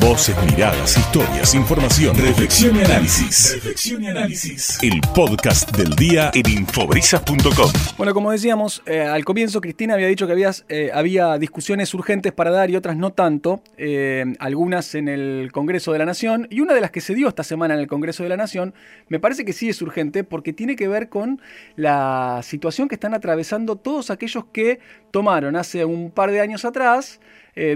Voces, miradas, historias, información, reflexión y análisis. Reflexión y análisis. El podcast del día en infobrisas.com. Bueno, como decíamos, eh, al comienzo Cristina había dicho que habías, eh, había discusiones urgentes para dar y otras no tanto, eh, algunas en el Congreso de la Nación, y una de las que se dio esta semana en el Congreso de la Nación, me parece que sí es urgente porque tiene que ver con la situación que están atravesando todos aquellos que tomaron hace un par de años atrás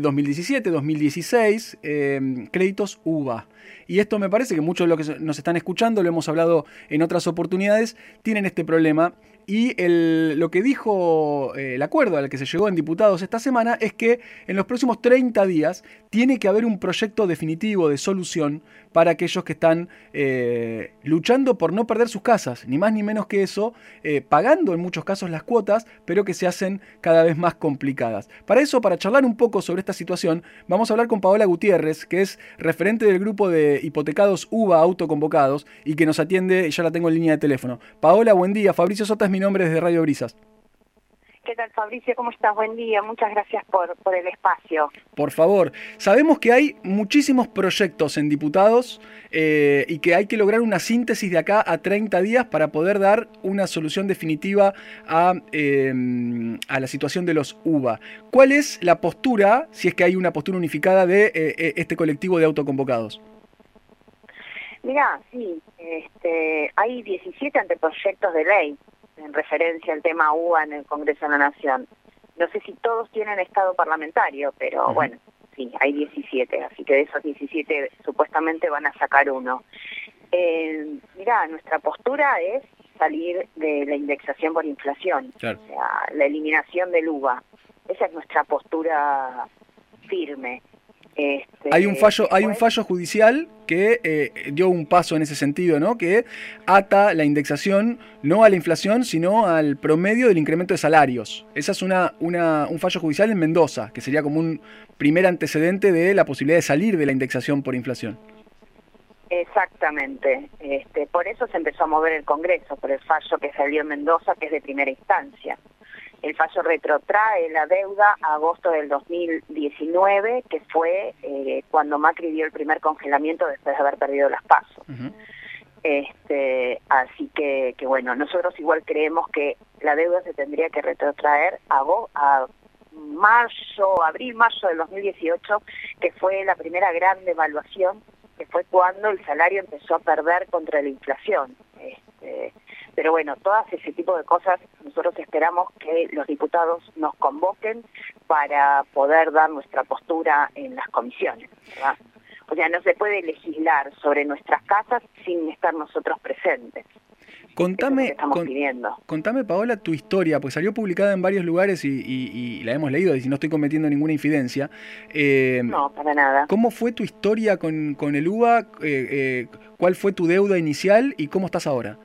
2017, 2016, eh, créditos UVA. Y esto me parece que muchos de los que nos están escuchando, lo hemos hablado en otras oportunidades, tienen este problema. Y lo que dijo eh, el acuerdo al que se llegó en diputados esta semana es que en los próximos 30 días tiene que haber un proyecto definitivo de solución para aquellos que están eh, luchando por no perder sus casas, ni más ni menos que eso, eh, pagando en muchos casos las cuotas, pero que se hacen cada vez más complicadas. Para eso, para charlar un poco sobre esta situación, vamos a hablar con Paola Gutiérrez, que es referente del grupo de hipotecados UBA autoconvocados y que nos atiende, ya la tengo en línea de teléfono. Paola, buen día. Fabricio Sota es mi nombre desde Radio Brisas. ¿Qué tal Fabricio? ¿Cómo estás? Buen día. Muchas gracias por, por el espacio. Por favor, sabemos que hay muchísimos proyectos en diputados eh, y que hay que lograr una síntesis de acá a 30 días para poder dar una solución definitiva a, a la situación de los UBA. ¿Cuál es la postura, si es que hay una postura unificada de eh, eh, este colectivo de autoconvocados? Mira, sí, este, hay 17 anteproyectos de ley en referencia al tema UBA en el Congreso de la Nación. No sé si todos tienen estado parlamentario, pero bueno, sí, hay 17, así que de esos 17 supuestamente van a sacar uno. Eh, mira, nuestra postura es salir de la indexación por inflación, o sea, la eliminación del UBA. Esa es nuestra postura firme. Este, hay un fallo, hay un fallo judicial que eh, dio un paso en ese sentido, ¿no? Que ata la indexación no a la inflación, sino al promedio del incremento de salarios. Esa es una, una, un fallo judicial en Mendoza, que sería como un primer antecedente de la posibilidad de salir de la indexación por inflación. Exactamente. Este, por eso se empezó a mover el Congreso, por el fallo que salió en Mendoza, que es de primera instancia. El fallo retrotrae la deuda a agosto del 2019, que fue eh, cuando Macri dio el primer congelamiento después de haber perdido las pasos. este, así que, que, bueno, nosotros igual creemos que la deuda se tendría que retrotraer a, a marzo, abril, marzo del 2018, que fue la primera gran devaluación, que fue cuando el salario empezó a perder contra la inflación. Este, pero bueno, todas ese tipo de cosas nosotros esperamos que los diputados nos convoquen para poder dar nuestra postura en las comisiones. O sea, no se puede legislar sobre nuestras casas sin estar nosotros presentes. Contame, contame, Paola, tu historia, pues salió publicada en varios lugares y, la hemos leído, y si no estoy cometiendo ninguna infidencia. Eh, no, para nada. ¿Cómo fue tu historia con, con el UBA? Eh, eh, ¿Cuál fue tu deuda inicial y cómo estás ahora?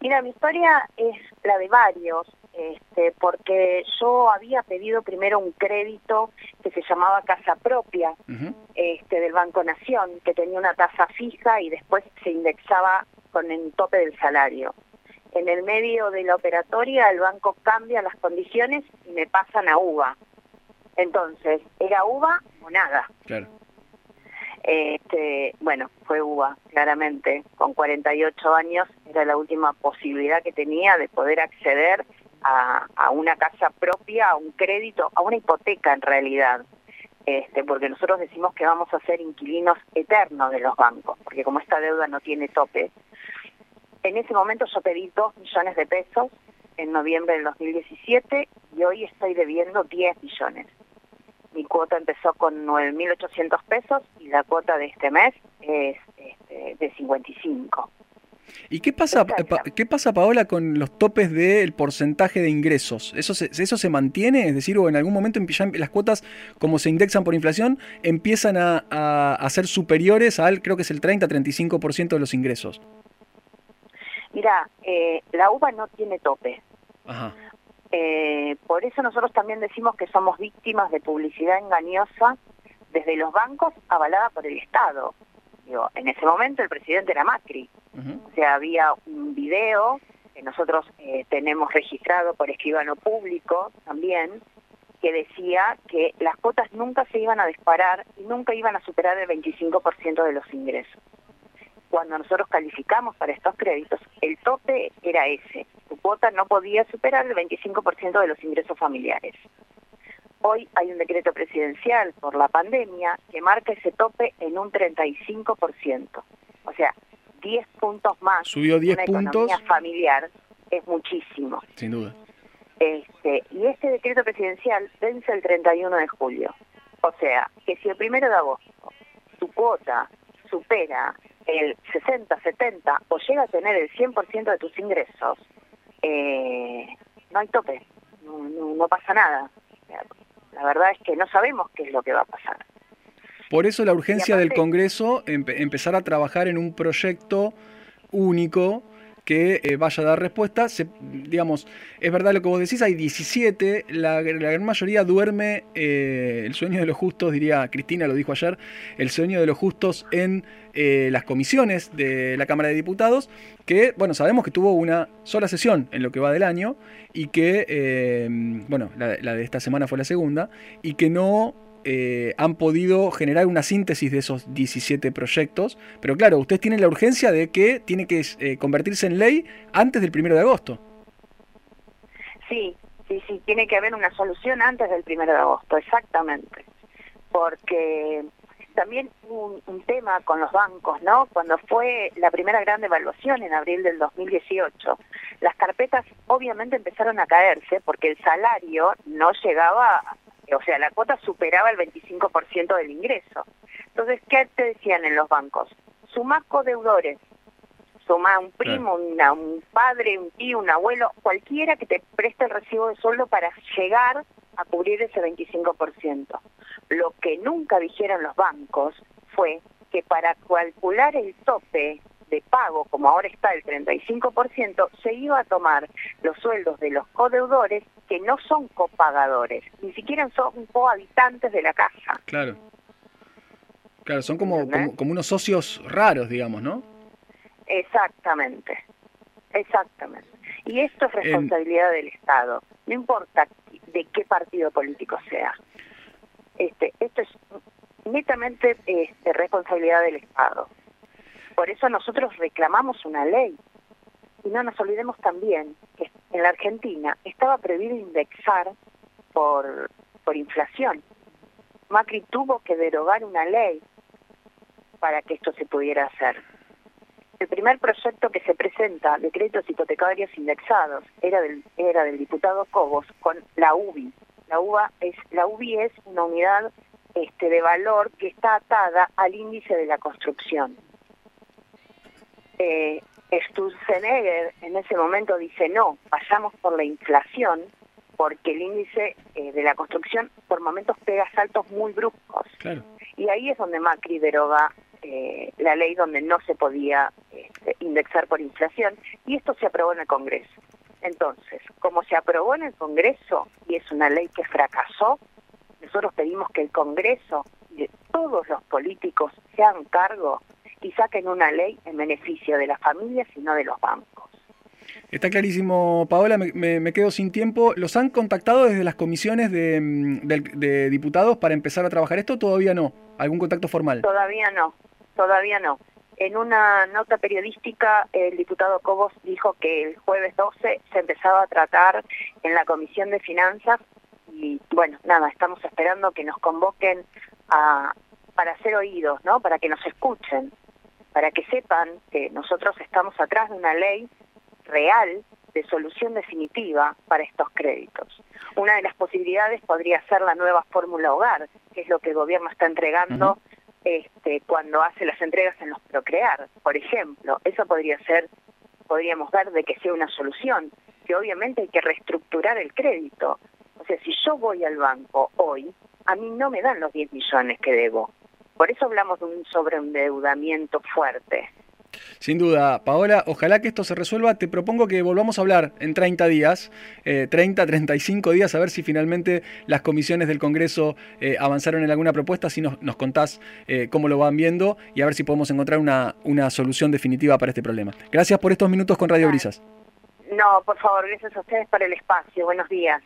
Mira, mi historia es la de varios, este, porque yo había pedido primero un crédito que se llamaba Casa Propia este, del Banco Nación, que tenía una tasa fija y después se indexaba con el tope del salario. En el medio de la operatoria el banco cambia las condiciones y me pasan a UVA. Entonces, ¿era UVA o nada? Claro. Este, bueno, fue UBA, claramente. Con 48 años era la última posibilidad que tenía de poder acceder a, una casa propia, a un crédito, a una hipoteca en realidad. Este, porque nosotros decimos que vamos a ser inquilinos eternos de los bancos, porque como esta deuda no tiene tope, en ese momento yo pedí 2 millones de pesos en noviembre del 2017 y hoy estoy debiendo 10 millones mi cuota empezó con 9.800 pesos y la cuota de este mes es este, de 55. ¿Y qué pasa, qué pasa, Paola, con los topes del porcentaje de ingresos? ¿Eso se, ¿Eso se mantiene? Es decir, o en algún momento las cuotas, como se indexan por inflación, empiezan a, a, ser superiores al, creo que es el 30-35% de los ingresos. Mira, eh, la UVA no tiene tope. Ajá. Por eso nosotros también decimos que somos víctimas de publicidad engañosa desde los bancos avalada por el Estado. Digo, en ese momento el presidente era Macri. O sea, había un video que nosotros eh, tenemos registrado por escribano público también, que decía que las cuotas nunca se iban a disparar y nunca iban a superar el 25% de los ingresos. Cuando nosotros calificamos para estos créditos, el tope era ese. Tu cuota no podía superar el 25% de los ingresos familiares. Hoy hay un decreto presidencial por la pandemia que marca ese tope en un 35%. O sea, 10 puntos más. Subió 10 una puntos. economía familiar es muchísimo. Sin duda. Este, y este decreto presidencial vence el 31 de julio. O sea, que si el primero de agosto tu cuota supera el 60, 70 o llega a tener el 100% de tus ingresos, eh, no hay tope, no, no, no pasa nada. La verdad es que no sabemos qué es lo que va a pasar. Por eso la urgencia del Congreso empe- empezar a trabajar en un proyecto único que eh, vaya a dar respuesta. Digamos, es verdad lo que vos decís, hay 17, la, gran mayoría duerme eh, el sueño de los justos, diría Cristina, lo dijo ayer, el sueño de los justos en eh, las comisiones de la Cámara de Diputados, que, bueno, sabemos que tuvo una sola sesión en lo que va del año y que, bueno, la de esta semana fue la segunda, y que no eh, han podido generar una síntesis de esos 17 proyectos. Pero claro, ustedes tienen la urgencia de que tiene que eh, convertirse en ley antes del primero de agosto. Sí, sí, sí, tiene que haber una solución antes del primero de agosto, exactamente. Porque también un, un tema con los bancos, ¿no? Cuando fue la primera gran devaluación en abril del 2018, las carpetas obviamente empezaron a caerse porque el salario no llegaba, o sea, la cuota superaba el 25% del ingreso. Entonces, ¿qué te decían en los bancos? Sumás codeudores, suma a un primo, una- un padre, un tío, un abuelo, cualquiera que te preste el recibo de sueldo para llegar a cubrir ese 25%. Lo que nunca dijeron los bancos fue que para calcular el tope de pago, como ahora está el 35%, se iba a tomar los sueldos de los codeudores que no son copagadores, ni siquiera son cohabitantes de la casa. Claro. Claro, son como, como unos socios raros, digamos, ¿no? Exactamente, exactamente. Y esto es responsabilidad del Estado, no importa de qué partido político sea. Este, esto es netamente este, responsabilidad del Estado. Por eso nosotros reclamamos una ley. Y no nos olvidemos también que en la Argentina estaba prohibido indexar por, por inflación. Macri tuvo que derogar una ley para que esto se pudiera hacer. El primer proyecto que se presenta de créditos hipotecarios indexados era del, era del diputado Cobos con la UBI. La, UBA es, la UBI es una unidad este, de valor que está atada al índice de la construcción. Eh, Sturzenegger en ese momento dice no, vayamos por la inflación porque el índice eh, de la construcción por momentos pega saltos muy bruscos. Claro. Y ahí es donde Macri deroga eh, la ley donde no se podía este, indexar por inflación y esto se aprobó en el Congreso. Entonces, como se aprobó en el Congreso y es una ley que fracasó, nosotros pedimos que el Congreso y de todos los políticos se hagan cargo y saquen una ley en beneficio de las familias y no de los bancos. Está clarísimo, Paola, me, me- me quedo sin tiempo. ¿Los han contactado desde las comisiones de, mm, del- de diputados para empezar a trabajar esto? Todavía no. ¿Algún contacto formal? Todavía no, todavía no. En una nota periodística, el diputado Cobos dijo que el jueves 12 se empezaba a tratar en la Comisión de Finanzas y bueno, nada, estamos esperando que nos convoquen a, para hacer oídos, ¿no? Para que nos escuchen, para que sepan que nosotros estamos atrás de una ley real de solución definitiva para estos créditos. Una de las posibilidades podría ser la nueva fórmula hogar, que es lo que el gobierno está entregando este, cuando hace las entregas en los procrear, por ejemplo. Eso podría ser, podríamos ver de que sea una solución, que obviamente hay que reestructurar el crédito. O sea, si yo voy al banco hoy, a mí no me dan los 10 millones que debo. Por eso hablamos de un sobreendeudamiento fuerte. Sin duda, Paola, ojalá que esto se resuelva. Te propongo que volvamos a hablar en 30 días, eh, 30, 35 días, a ver si finalmente las comisiones del Congreso eh, avanzaron en alguna propuesta, si nos, nos contás eh, cómo lo van viendo y a ver si podemos encontrar una, una solución definitiva para este problema. Gracias por estos minutos con Radio. Brisas. No, por favor, gracias a ustedes por el espacio. Buenos días.